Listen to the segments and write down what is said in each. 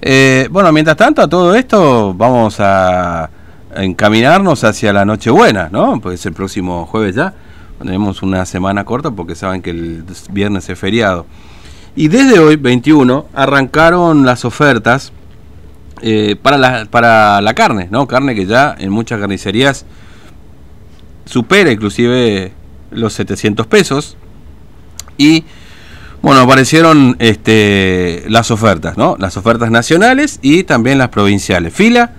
Eh, bueno, mientras tanto, a todo esto vamos a encaminarnos hacia la Nochebuena, ¿no? Pues el próximo jueves ya. Tenemos una semana corta porque saben que el viernes es feriado. Y desde hoy, 21, arrancaron las ofertas eh, para, la, para la carne, ¿no? Carne que ya en muchas carnicerías supera inclusive los 700 pesos. Y bueno, aparecieron este, las ofertas, ¿no? Las ofertas nacionales y también las provinciales. Fila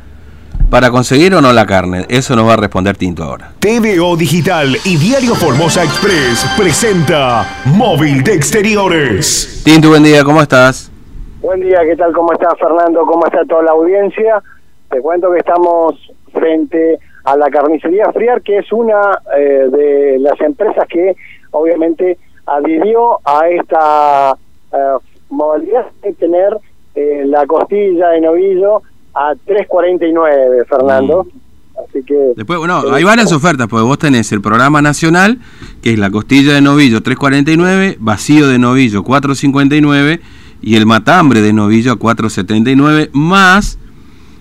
para conseguir o no la carne. Eso nos va a responder Tinto ahora. TVO Digital y Diario Formosa Express presenta Móvil de Exteriores. Tinto, buen día, ¿cómo estás? Buen día, ¿qué tal? ¿Cómo estás, Fernando? ¿Cómo está toda la audiencia? Te cuento que estamos frente a la carnicería Friar, que es una eh, de las empresas que obviamente adhirió a esta eh, modalidad de tener eh, la costilla de novillo a 3.49, Fernando. Mm. Así que... Después, bueno, hay varias ofertas, porque vos tenés el programa nacional, que es la costilla de novillo 3.49, vacío de novillo 4.59 y el matambre de novillo a 4.79, más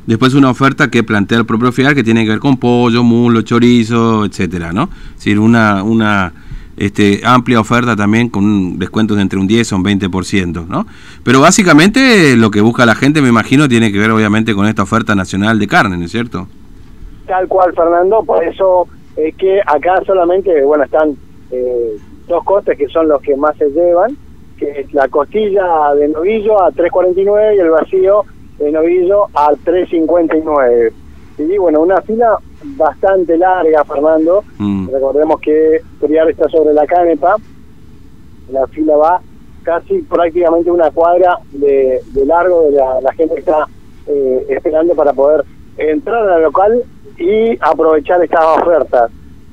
después una oferta que plantea el propio FIAR que tiene que ver con pollo, mulo, chorizo, etcétera, ¿no? Es decir, una, una este, amplia oferta también con descuentos de entre un 10 o un 20%, ¿no? Pero básicamente lo que busca la gente, me imagino, tiene que ver obviamente con esta oferta nacional de carne, ¿no es cierto? Tal cual, Fernando, por eso es que acá solamente, bueno, están eh, dos costes que son los que más se llevan, que es la costilla de novillo a 3.49 y el vacío de novillo a 3.59. Y bueno, una fila bastante larga, Fernando. Mm. Recordemos que Priar está sobre la canepa. La fila va casi prácticamente una cuadra de, largo de la, gente que está eh, esperando para poder entrar al local y aprovechar estas ofertas.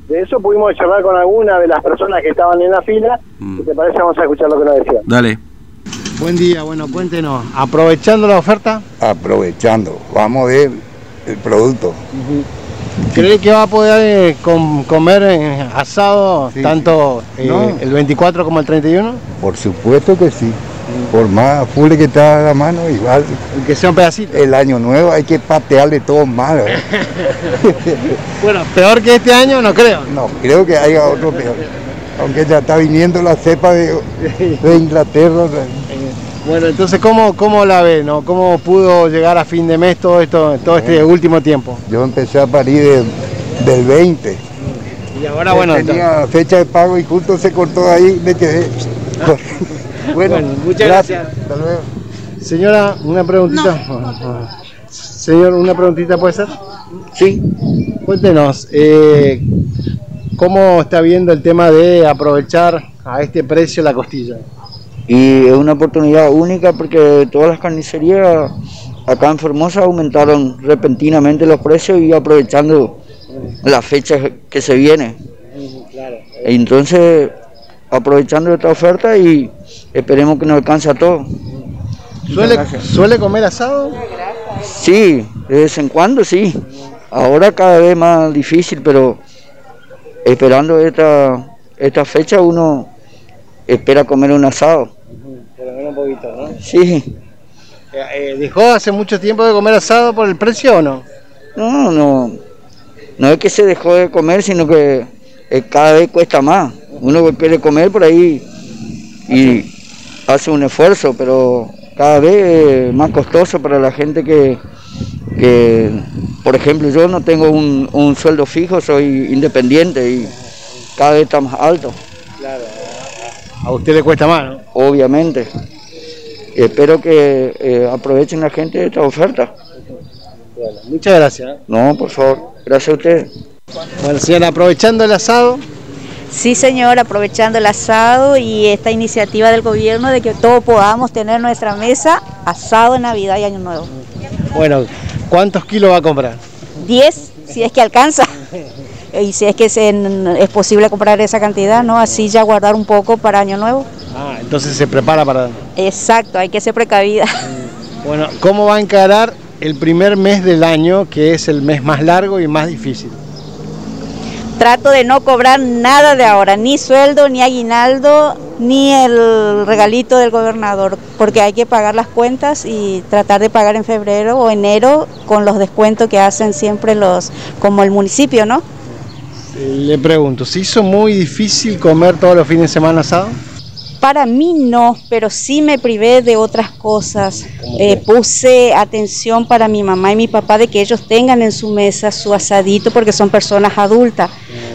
De eso pudimos charlar con alguna de las personas que estaban en la fila. Mm. te parece, vamos a escuchar lo que nos decían. Dale. Buen día, bueno, cuéntenos, ¿aprovechando la oferta? Aprovechando, vamos a ver el producto. ¿Cree que va a poder eh, comer asado tanto eh, el 24 como el 31? Por supuesto que sí. Por más full que está a la mano, igual. Que sea un pedacito. El año nuevo hay que patearle todo mal. bueno, peor que este año no creo. No, creo que haya otro peor. Aunque ya está viniendo la cepa de, de Inglaterra. Bueno, entonces, ¿cómo, cómo la ve? No? ¿Cómo pudo llegar a fin de mes todo esto todo este último tiempo? Yo empecé a parir del 20. Y ahora, bueno... Tenía fecha de pago y justo se cortó ahí, me quedé... bueno, muchas gracias. Hasta luego. Señora, una preguntita. Señor, una preguntita puede ser. Sí. Cuéntenos, eh, ¿cómo está viendo el tema de aprovechar a este precio la costilla? Y es una oportunidad única porque todas las carnicerías acá en Formosa aumentaron repentinamente los precios y aprovechando las fechas que se vienen. Entonces, aprovechando esta oferta y esperemos que nos alcance a todos. ¿Suele, ¿Suele comer asado? Sí, de vez en cuando sí. Ahora cada vez más difícil, pero esperando esta, esta fecha uno espera comer un asado. Un poquito, ¿no? Sí. Eh, eh, ¿Dejó hace mucho tiempo de comer asado por el precio o no? No, no. No es que se dejó de comer, sino que eh, cada vez cuesta más. Uno quiere comer por ahí y hace un esfuerzo, pero cada vez es más costoso para la gente que, que por ejemplo, yo no tengo un, un sueldo fijo, soy independiente y cada vez está más alto. Claro. A usted le cuesta más, ¿no? Obviamente. Espero que eh, aprovechen la gente esta oferta. muchas gracias. ¿eh? No, por favor. Gracias a usted. Bueno, señora, aprovechando el asado. Sí, señor, aprovechando el asado y esta iniciativa del gobierno de que todos podamos tener nuestra mesa asado en Navidad y Año Nuevo. Bueno, ¿cuántos kilos va a comprar? Diez, si es que alcanza. y si es que es posible comprar esa cantidad, ¿no? Así ya guardar un poco para Año Nuevo. Ah, entonces se prepara para... Exacto, hay que ser precavida. Bueno, ¿cómo va a encarar el primer mes del año, que es el mes más largo y más difícil? Trato de no cobrar nada de ahora, ni sueldo, ni aguinaldo, ni el regalito del gobernador, porque hay que pagar las cuentas y tratar de pagar en febrero o enero con los descuentos que hacen siempre los, como el municipio, ¿no? Le pregunto, ¿se hizo muy difícil comer todos los fines de semana asado? Para mí no, pero sí me privé de otras cosas. Eh, puse atención para mi mamá y mi papá de que ellos tengan en su mesa su asadito porque son personas adultas.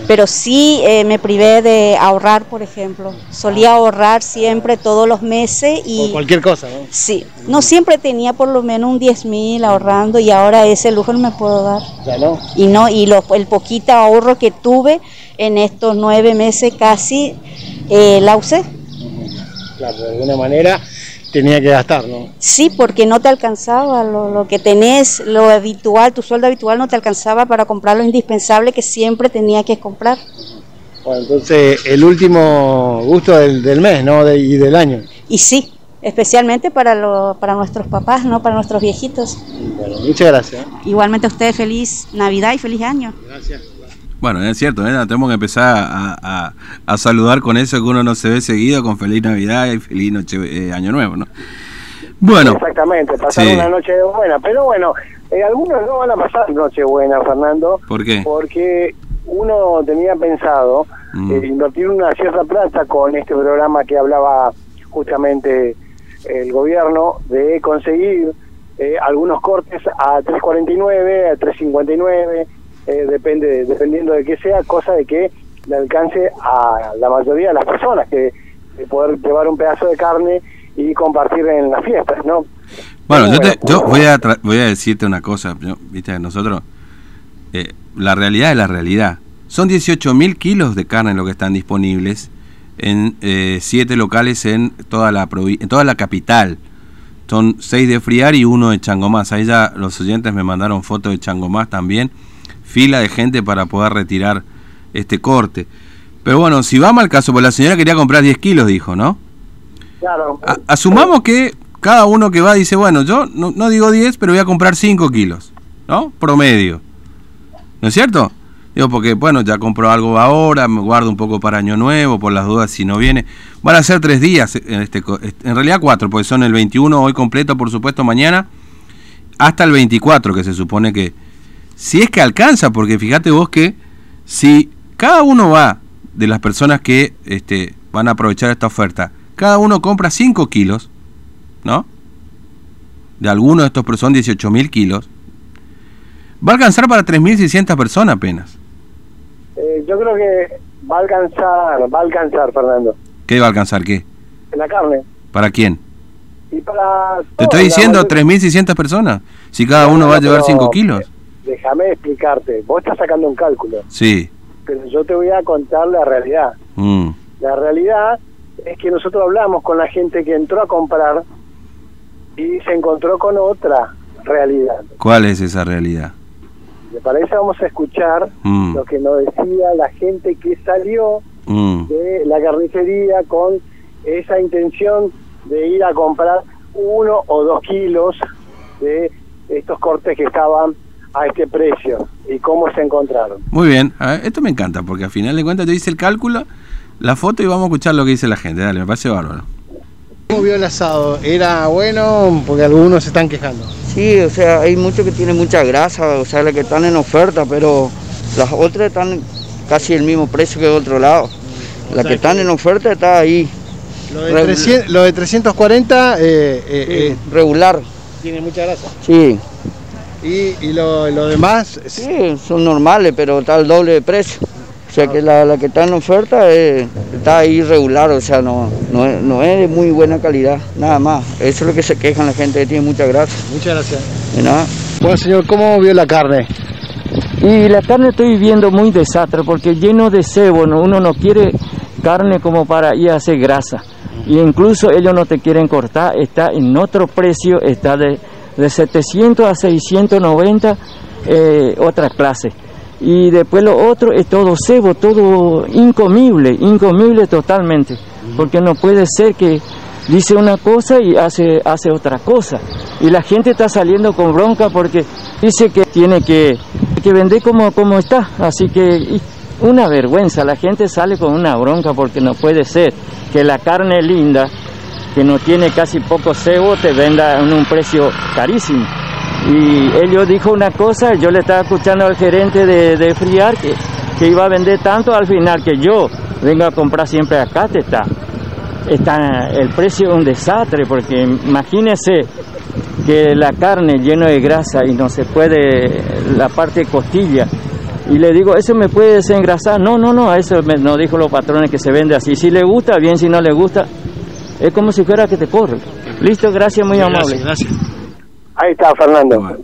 Pero sí eh, me privé de ahorrar, por ejemplo. Solía ahorrar siempre todos los meses y... Por cualquier cosa, ¿no? Sí, no siempre tenía por lo menos un 10 mil ahorrando y ahora ese lujo no me puedo dar. Ya no. Y no, y lo- el poquito ahorro que tuve en estos nueve meses casi, eh, la usé. Claro, de alguna manera tenía que gastar, ¿no? Sí, porque no te alcanzaba lo, lo que tenés, lo habitual, tu sueldo habitual no te alcanzaba para comprar lo indispensable que siempre tenía que comprar. Bueno, entonces el último gusto del, del mes, ¿no? De- y del año. Y sí, especialmente para, lo, para nuestros papás, no para nuestros viejitos. Bueno, muchas gracias. Igualmente a ustedes feliz Navidad y feliz año. Gracias. Bueno, es cierto, ¿eh? tenemos que empezar a, a- a saludar con eso que uno no se ve seguido, con feliz Navidad y feliz noche, eh, Año Nuevo, ¿no? Bueno, Exactamente, pasar Sí. una noche buena. Pero bueno, eh, algunos no van a pasar noche buena, Fernando, ¿por qué? porque uno tenía pensado Mm. eh, invertir una cierta plata con este programa que hablaba justamente el gobierno de conseguir eh, algunos cortes a 3.49, a 3.59, eh, depende dependiendo de qué sea, cosa de que le alcance a la mayoría de las personas que de poder llevar un pedazo de carne y compartir en las fiestas, ¿no? Bueno, yo, te- yo voy, a tra- voy a decirte una cosa, yo- viste, nosotros, eh, la realidad es la realidad. Son 18 mil kilos de carne lo que están disponibles en eh, siete locales en toda la en toda la capital. Son seis de Friar y uno de Changomás. Ahí ya los oyentes me mandaron fotos de Changomás también. Fila de gente para poder retirar este corte. Pero bueno, si vamos al caso, pues la señora quería comprar 10 kilos, dijo, ¿no? Claro. A- asumamos que cada uno que va dice, bueno, yo no, no digo 10, pero voy a comprar 5 kilos, ¿no? Promedio. ¿No es cierto? Digo, porque, bueno, ya compró algo ahora, me guardo un poco para Año Nuevo, por las dudas si no viene. Van a ser tres días, en, este, co- en realidad cuatro, porque son el 21 hoy completo, por supuesto, mañana, hasta el 24, que se supone que, si es que alcanza, porque fíjate vos que si cada uno va de las personas que este, van a aprovechar esta oferta, cada uno compra 5 kilos, ¿no? De alguno de estos, pero son 18 mil kilos, va a alcanzar para 3.600 personas apenas. Eh, yo creo que va a alcanzar, va a alcanzar, Fernando, ¿Qué va a alcanzar qué? la carne. ¿Para quién? Y para... Te estoy diciendo 3.600 personas. Si cada uno va a llevar 5 kilos. Déjame explicarte. Vos estás sacando un cálculo, Sí. pero yo te voy a contar la realidad. Mm. La realidad es que nosotros hablamos con la gente que entró a comprar y se encontró con otra realidad. ¿Cuál es esa realidad? Me parece vamos a escuchar Mm. lo que nos decía la gente que salió Mm. de la carnicería con esa intención de ir a comprar uno o dos kilos de estos cortes que estaban a este precio y cómo se encontraron. Muy bien. A ver, esto me encanta porque al final de cuentas yo hice el cálculo, la foto y vamos a escuchar lo que dice la gente. Dale, me parece bárbaro. ¿Cómo vio el asado? ¿Era bueno? Porque algunos se están quejando. Sí, o sea, hay muchos que tienen mucha grasa, o sea, las que están en oferta, pero las otras están casi el mismo precio que de otro lado. Las que están en oferta está ahí, Lo de, Regu- 300 lo de 340 eh, eh, eh, regular. tiene mucha grasa. Sí, Y, y lo, lo demás, sí, son normales, pero está al doble de precio. O sea que la, la que está en oferta está ahí regular, o sea, no, no, es, no es de muy buena calidad, nada más. Eso es lo que se quejan la gente tiene muchas gracias. de nada. Bueno, señor, ¿cómo vio la carne? Y la carne estoy viendo muy desastre porque lleno de cebo, ¿no? uno no quiere carne como para ir a hacer grasa. Y incluso ellos no te quieren cortar, está en otro precio, está de, de 700 a 690 eh, otra clase. Y después lo otro es todo cebo, todo incomible, incomible totalmente. Porque no puede ser que dice una cosa y hace, hace otra cosa. Y la gente está saliendo con bronca porque dice que tiene que, que vender como, como está. Así que una vergüenza, la gente sale con una bronca porque no puede ser que la carne linda, que no tiene casi poco cebo, te venda en un precio carísimo. Y ellos dijo una cosa, yo le estaba escuchando al gerente de, de Friar que, que iba a vender tanto al final que yo vengo a comprar siempre acá, te está. Está, el precio un desastre porque imagínese que la carne llena de grasa y no se puede, la parte costilla, y le digo, ¿eso me puede desengrasar? No, no, no, eso me, nos dijo los patrones que se vende así. Si le gusta, bien, si no le gusta, es como si fuera que te corre. Listo, gracias, muy amable. Gracias. Ahí está, Fernando.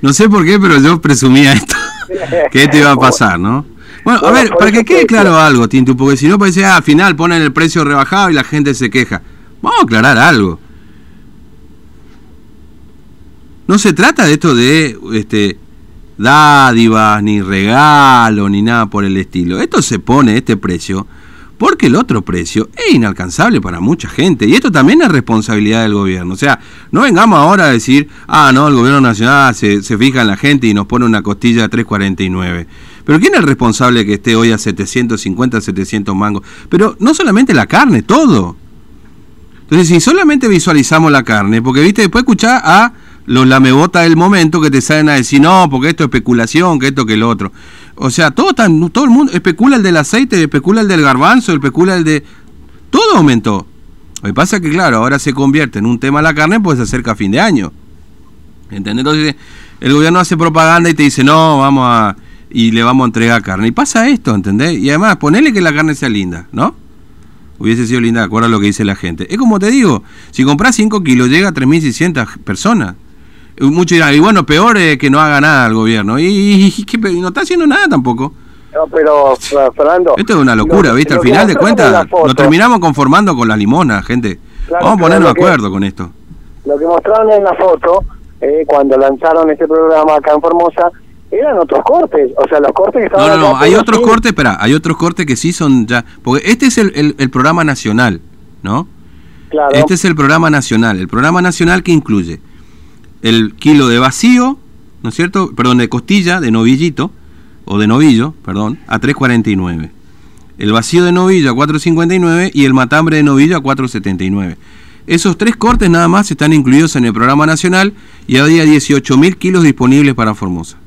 No sé por qué, pero yo presumía esto, que esto iba a pasar, ¿no? Bueno, a ver, para que quede claro algo, Tintu, porque si no parece, ah, al final ponen el precio rebajado y la gente se queja. Vamos a aclarar algo. No se trata de esto de este, dádivas, ni regalo, ni nada por el estilo. Esto se pone, este precio, porque el otro precio es inalcanzable para mucha gente. Y esto también es responsabilidad del gobierno. O sea, no vengamos ahora a decir, ah, no, el gobierno nacional se, se fija en la gente y nos pone una costilla de 3.49. Pero ¿quién es el responsable que esté hoy a 750, 700 mangos? Pero no solamente la carne, todo. Entonces, si solamente visualizamos la carne, porque viste, después escuchar a los lamebotas del momento que te salen a decir, no, porque esto es especulación, que esto, que lo otro. O sea, todo, tan, todo el mundo especula el del aceite, especula el del garbanzo, especula el de... Todo aumentó. Lo que pasa es que, claro, ahora se convierte en un tema la carne, pues se acerca a fin de año. ¿Entendés? Entonces, el gobierno hace propaganda y te dice, no, vamos a... y le vamos a entregar carne. Y pasa esto, ¿entendés? Y además, ponele que la carne sea linda, ¿no? Hubiese sido linda, de acuerdo a lo que dice la gente. Es como te digo, si compras 5 kilos, llega a 3.600 personas. Muchos dirán, y bueno, peor es que no haga nada el gobierno. Y, no está haciendo nada tampoco. No, pero, Fernando. Esto es una locura, ¿viste? Al final de cuentas, nos terminamos conformando con la limona, gente. Vamos a ponernos de acuerdo con esto. Lo que mostraron en la foto, eh, cuando lanzaron este programa acá en Formosa, eran otros cortes. O sea, los cortes que estaban. No, no, no, hay otros cortes, espera, hay otros cortes que sí son ya. Porque este es el, el programa nacional, ¿no? Claro. Este es el programa nacional. El programa nacional que incluye el kilo de vacío, ¿no es cierto? Perdón, de costilla, de novillito, o de novillo, perdón, a 3.49. El vacío de novillo a 4.59 y el matambre de novillo a 4.79. Esos tres cortes nada más están incluidos en el programa nacional y había 18.000 kilos disponibles para Formosa.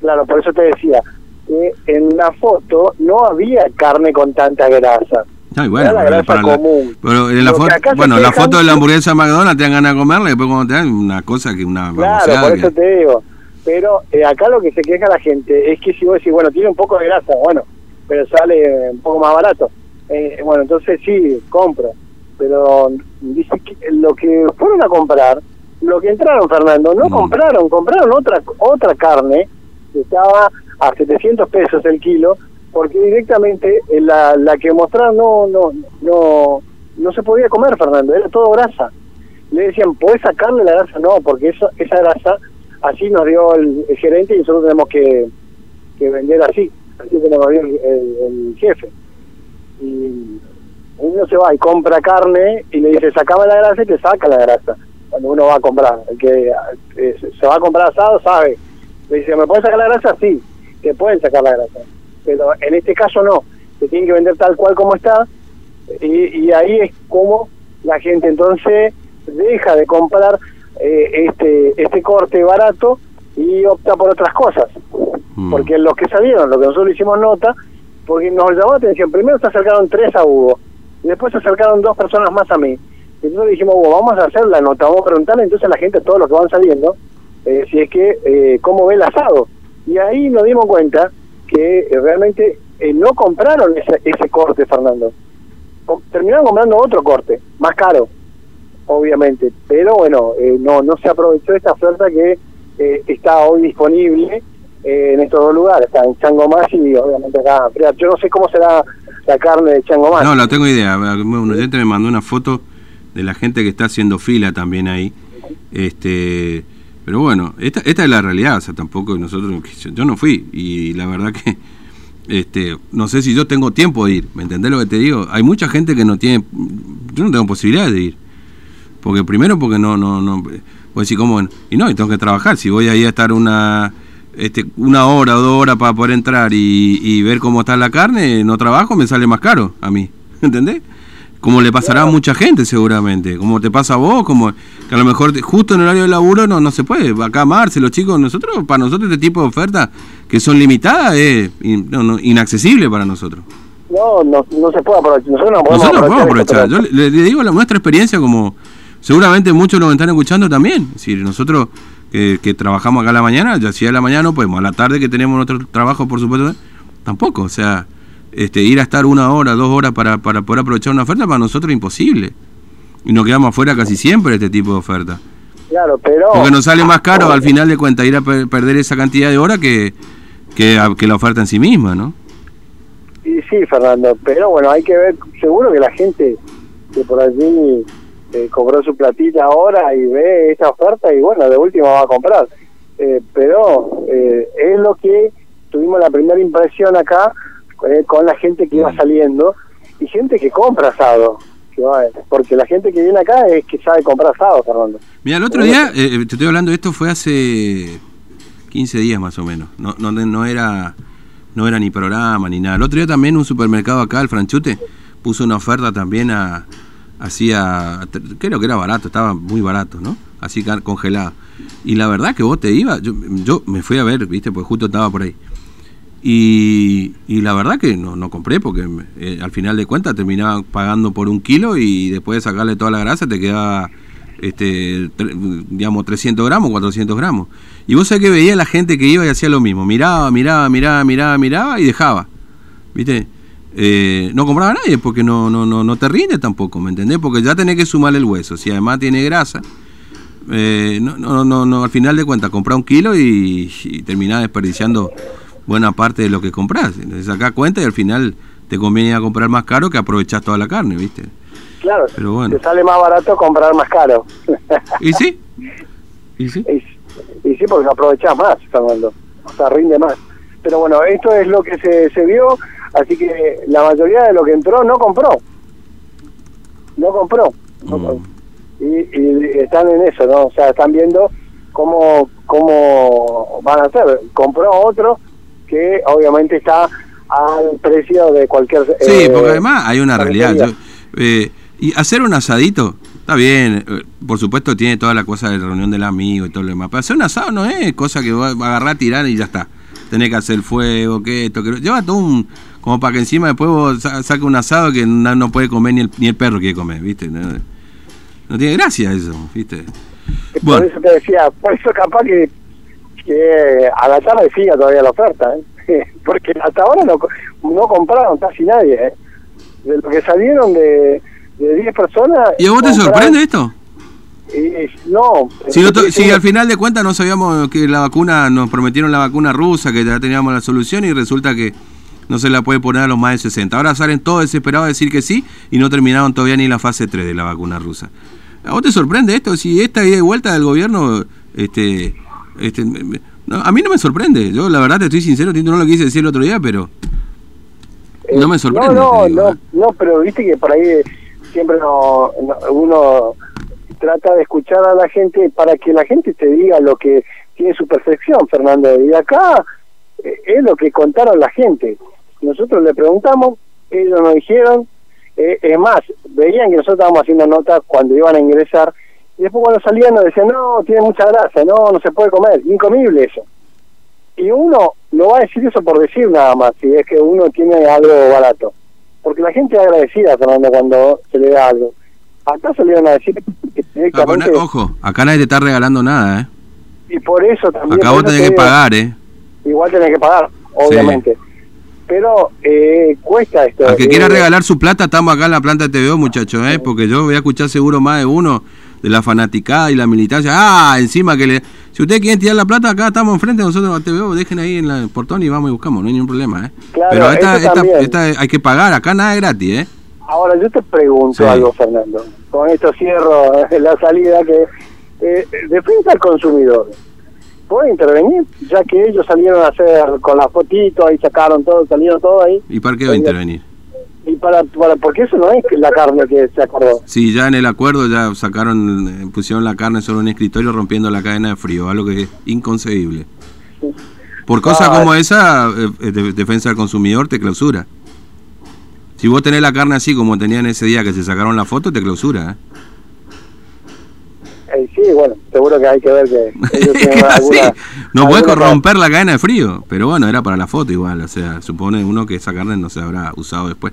Claro, por eso te decía que en la foto no había carne con tanta grasa bueno, la común. pero en la foto, bueno, la foto de la hamburguesa de McDonald's te dan ganas de comerla y después cuando te dan una cosa que una Claro, por eso te digo. Pero eh, acá lo que se queja la gente es que si vos decís, bueno, tiene un poco de grasa, bueno, pero sale un poco más barato. Eh, bueno, entonces sí, compro. Pero dice que lo que fueron a comprar, lo que entraron, Fernando, no mm. compraron, compraron otra otra carne que estaba a 700 pesos el kilo porque directamente eh, la, la que mostraron no, no, no, no se podía comer, Fernando, era todo grasa. Le decían, ¿puedes sacarle la grasa? No, porque eso, esa grasa así nos dio el, gerente y nosotros tenemos que, que vender así, así tenemos bien el, el, jefe. Y uno se va y compra carne y le dice, sacame la grasa y te saca la grasa cuando uno va a comprar. El que eh, se va a comprar asado sabe. Le dice, ¿me puedes sacar la grasa? Sí, te pueden sacar la grasa pero en este caso no, se tiene que vender tal cual como está y, ahí es como la gente entonces deja de comprar eh, este este corte barato y opta por otras cosas, mm. porque los que salieron, lo que nosotros hicimos nota, porque nos llamó la atención, primero se acercaron tres a Hugo, y después se acercaron dos personas más a mí, y entonces dijimos, Hugo, vamos a hacer la nota, vamos a preguntarle entonces a la gente, todos los que van saliendo, eh, si es que, eh, cómo ve el asado, y ahí nos dimos cuenta que eh, realmente eh, no compraron ese, ese corte, Fernando. terminaron comprando otro corte, más caro, obviamente. Pero bueno, eh, no, no se aprovechó esta oferta que está hoy disponible en estos dos lugares. Está en Chango Más y obviamente acá. Yo no sé cómo será la carne de Chango Más. No, la tengo idea. Un oyente me mandó una foto de la gente que está haciendo fila también ahí. Este pero bueno, esta, esta es la realidad, o sea, tampoco nosotros, yo no fui y la verdad que este, no sé si yo tengo tiempo de ir, ¿me entendés lo que te digo? Hay mucha gente que no tiene, yo no tengo posibilidad de ir. Porque primero porque no, no, no, pues decir, ¿cómo? Y no, y tengo que trabajar, si voy ahí a estar una, este, una hora o dos horas para poder entrar y, y ver cómo está la carne, no trabajo, me sale más caro a mí. ¿Entendés? Como le pasará a mucha gente seguramente, como te pasa a vos, como que a lo mejor justo en el horario de laburo no, no se puede. Acá Marce, los chicos, nosotros, para nosotros este tipo de ofertas que son limitadas es in- no, no, inaccesible para nosotros. No, no, no se puede aprovechar. Nosotros no podemos Nosotros aprovechar. Yo le, le digo la, nuestra experiencia como seguramente muchos lo están escuchando también. Es decir, nosotros que, que trabajamos acá a la mañana, ya si a la mañana no podemos. A la tarde que tenemos nuestro trabajo, por supuesto, tampoco. O sea, este, ir a estar una hora, dos horas para, para poder aprovechar una oferta para nosotros es imposible. Y nos quedamos afuera casi siempre de este tipo de ofertas. Claro, pero... Porque nos sale más caro al final de cuentas ir a per- perder esa cantidad de horas que, que, a- que la oferta en sí misma, ¿no? Y sí, Fernando, pero bueno, hay que ver, seguro que la gente que por allí eh, cobró su platita ahora y ve esta oferta y bueno, de última va a comprar. Eh, pero eh, es lo que tuvimos la primera impresión acá eh, con la gente que iba saliendo y gente que compra asado. que va- porque la gente que viene acá es que sabe comprar asado, Fernando. Mira, el otro día, eh, eh, te estoy hablando de esto, fue hace 15 días más o menos. No, no, no era no era ni programa ni nada. El otro día también un supermercado acá, el Franchute, puso una oferta también a así a creo que era barato, estaba muy barato, ¿no? Así congelado. Y la verdad que vos te ibas, yo, yo me fui a ver, viste, pues justo estaba por ahí. Y, la verdad que no, no compré porque eh, al final de cuentas terminaba pagando por un kilo y después de sacarle toda la grasa te quedaba este, digamos 300 gramos, 400 gramos. Y vos sabés que veía la gente que iba y hacía lo mismo, miraba, miraba, miraba, miraba, miraba y dejaba. ¿Viste? Eh, no compraba a nadie porque no, no, no, no te rinde tampoco, ¿me entendés? Porque ya tenés que sumarle el hueso, si además tiene grasa. eh, no, no, no, no, al final de cuentas, comprás un kilo y, y terminás desperdiciando buena parte de lo que comprás. Entonces sacás cuenta y al final te conviene ir a comprar más caro que aprovechás toda la carne, ¿viste? Claro, Pero bueno. te sale más barato comprar más caro. ¿Y sí? ¿Y sí? Y, y sí, porque aprovechás más, Fernando. O sea, rinde más. Pero bueno, esto es lo que se, se vio, así que la mayoría de lo que entró no compró. No compró. No compró. Y, y están en eso, ¿no? O sea, están viendo cómo, cómo van a hacer. Compró otro que obviamente está al precio de cualquier... Sí, eh, porque además hay una realidad. Yo, eh, y hacer un asadito, está bien, eh, por supuesto tiene toda la cosa de reunión del amigo y todo lo demás, pero hacer un asado no es cosa que va, a agarrar, tirar y ya está. Tenés que hacer fuego, que esto, que lo- Lleva todo un... Como para que encima después vos sa- saques un asado que no, no puede comer ni el, ni el perro quiere comer, ¿viste? No, no tiene gracia eso, ¿viste? Por Bueno, eso te decía, por eso capaz que, que a la tarde siga todavía la oferta, ¿eh? porque hasta ahora no, no compraron casi nadie. ¿eh? De lo que salieron de, de 10 personas... ¿y a vos te sorprende esto? no. Si, no to- sí, si al final de cuentas no sabíamos que la vacuna, nos prometieron la vacuna rusa, que ya teníamos la solución y resulta que no se la puede poner a los más de 60. Ahora salen todos desesperados a decir que sí y no terminaron todavía ni la fase 3 de la vacuna rusa. ¿A vos te sorprende esto? Si esta ida y vuelta del gobierno, este, este, me- me- no, a mí no me sorprende. Yo la verdad te estoy sincero, no lo quise decir el otro día, pero eh, no me sorprende. No, no, digo, no, ¿eh? no, pero viste que por ahí siempre no, no- uno trata de escuchar a la gente para que la gente te diga lo que tiene su percepción, Fernando. Y acá eh, es lo que contaron la gente. Nosotros le preguntamos, ellos nos dijeron, eh, es más, veían que nosotros estábamos haciendo notas cuando iban a ingresar, y después cuando salían nos decían, no, tiene mucha grasa, no, no se puede comer, incomible eso. Y uno no va a decir eso por decir nada más, si es que uno tiene algo barato. Porque la gente es agradecida, Fernando, cuando se le da algo. Acá salieron a decir que pero directamente, na- ojo, acá nadie te está regalando nada, ¿eh? y por eso también... Acá vos tenés te que digo, pagar, ¿eh? Igual tenés que pagar, obviamente. Pero eh, cuesta esto. Al que eh, quiera regalar su plata, estamos acá en la planta de TVO, muchachos, ¿eh? Porque yo voy a escuchar seguro más de uno de la fanaticada y la militancia. Ah, encima que le... Si ustedes quieren tirar la plata, acá estamos enfrente nosotros a TVO, dejen ahí en la- el portón y vamos y buscamos, no hay ningún problema, ¿eh? Claro, Pero esta, esta, esta hay que pagar, acá nada es gratis, ¿eh? Ahora yo te pregunto Sí. algo, Fernando. Con esto cierro la salida que eh, defensa al consumidor. ¿Puede intervenir? Ya que ellos salieron a hacer con la fotito, ahí sacaron todo, salieron todo ahí. ¿Y para qué va a intervenir? Y para, para porque eso no es la carne que se acordó. Sí, ya en el acuerdo ya sacaron, eh, pusieron la carne sobre un escritorio rompiendo la cadena de frío, algo que es inconcebible. Por cosas como esa, eh, Defensa del Consumidor te clausura. Si vos tenés la carne así como tenían ese día que se sacaron la foto, te clausura. ¿eh? Eh, sí, bueno, seguro que hay que ver que ellos No puedes corromper la cadena de frío, pero bueno, era para la foto igual, o sea, supone uno que esa carne no se habrá usado después.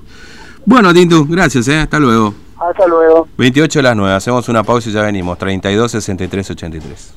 Bueno, Tintu, gracias, ¿eh? hasta luego. Hasta luego. 28 las 9, hacemos una pausa y ya venimos, 32 63 83.